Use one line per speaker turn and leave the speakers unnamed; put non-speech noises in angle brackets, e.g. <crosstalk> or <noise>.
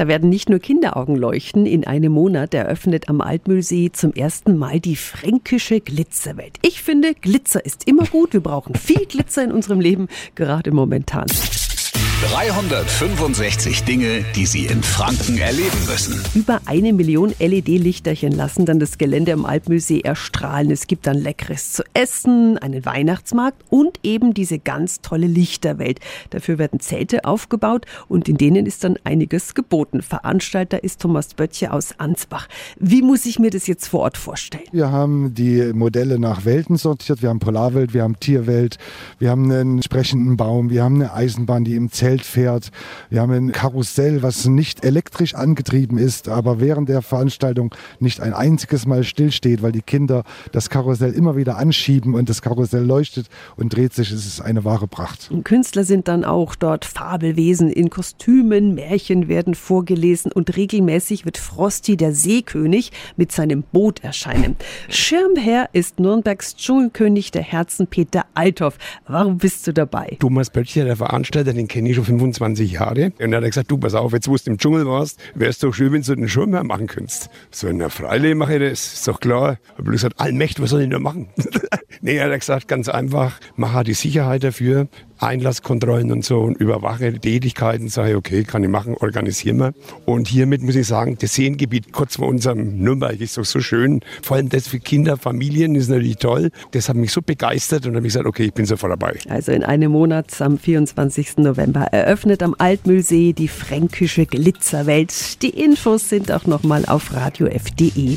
Da werden nicht nur Kinderaugen leuchten. In einem Monat eröffnet am Altmühlsee zum ersten Mal die fränkische Glitzerwelt. Ich finde, Glitzer ist immer gut. Wir brauchen viel Glitzer in unserem Leben, gerade momentan.
365 Dinge, die Sie in Franken erleben müssen.
Über eine Million LED-Lichterchen lassen dann das Gelände am Alpmühlsee erstrahlen. Es gibt dann Leckeres zu essen, einen Weihnachtsmarkt und eben diese ganz tolle Lichterwelt. Dafür werden Zelte aufgebaut und in denen ist dann einiges geboten. Veranstalter ist Thomas Böttcher aus Ansbach. Wie muss ich mir das jetzt vor Ort vorstellen?
Wir haben die Modelle nach Welten sortiert. Wir haben Polarwelt, wir haben Tierwelt, wir haben einen sprechenden Baum, wir haben eine Eisenbahn, die im Zelt Zelt fährt. Wir haben ein Karussell, was nicht elektrisch angetrieben ist, aber während der Veranstaltung nicht ein einziges Mal stillsteht, weil die Kinder das Karussell immer wieder anschieben und das Karussell leuchtet und dreht sich. Es ist eine wahre Pracht.
Und Künstler sind dann auch dort Fabelwesen in Kostümen, Märchen werden vorgelesen und regelmäßig wird Frosty, der Seekönig, mit seinem Boot erscheinen. Schirmherr ist Nürnbergs Dschungelkönig der Herzen Peter Althoff. Warum bist du dabei?
Thomas Böttcher, der Veranstalter, den kenne ich schon 25 Jahre. Und dann hat er gesagt, du, pass auf, jetzt wo du im Dschungel warst, wäre es doch schön, wenn du den Schirmherr machen könntest. So, na freilich mache ich das, ist doch klar. Hab ich gesagt, Allmächt, was soll ich denn machen? <laughs> nee, hat er gesagt, ganz einfach, mach halt die Sicherheit dafür, Einlasskontrollen und so und überwache Tätigkeiten, sage ich, okay, kann ich machen, organisieren wir. Und hiermit muss ich sagen, das Seengebiet kurz vor unserem Nürnberg ist doch so schön. Vor allem das für Kinder, Familien ist natürlich toll. Das hat mich so begeistert und habe ich gesagt, okay, ich bin sofort dabei.
Also in einem Monat am 24. November eröffnet am Altmühlsee die fränkische Glitzerwelt. Die Infos sind auch nochmal auf radiof.de.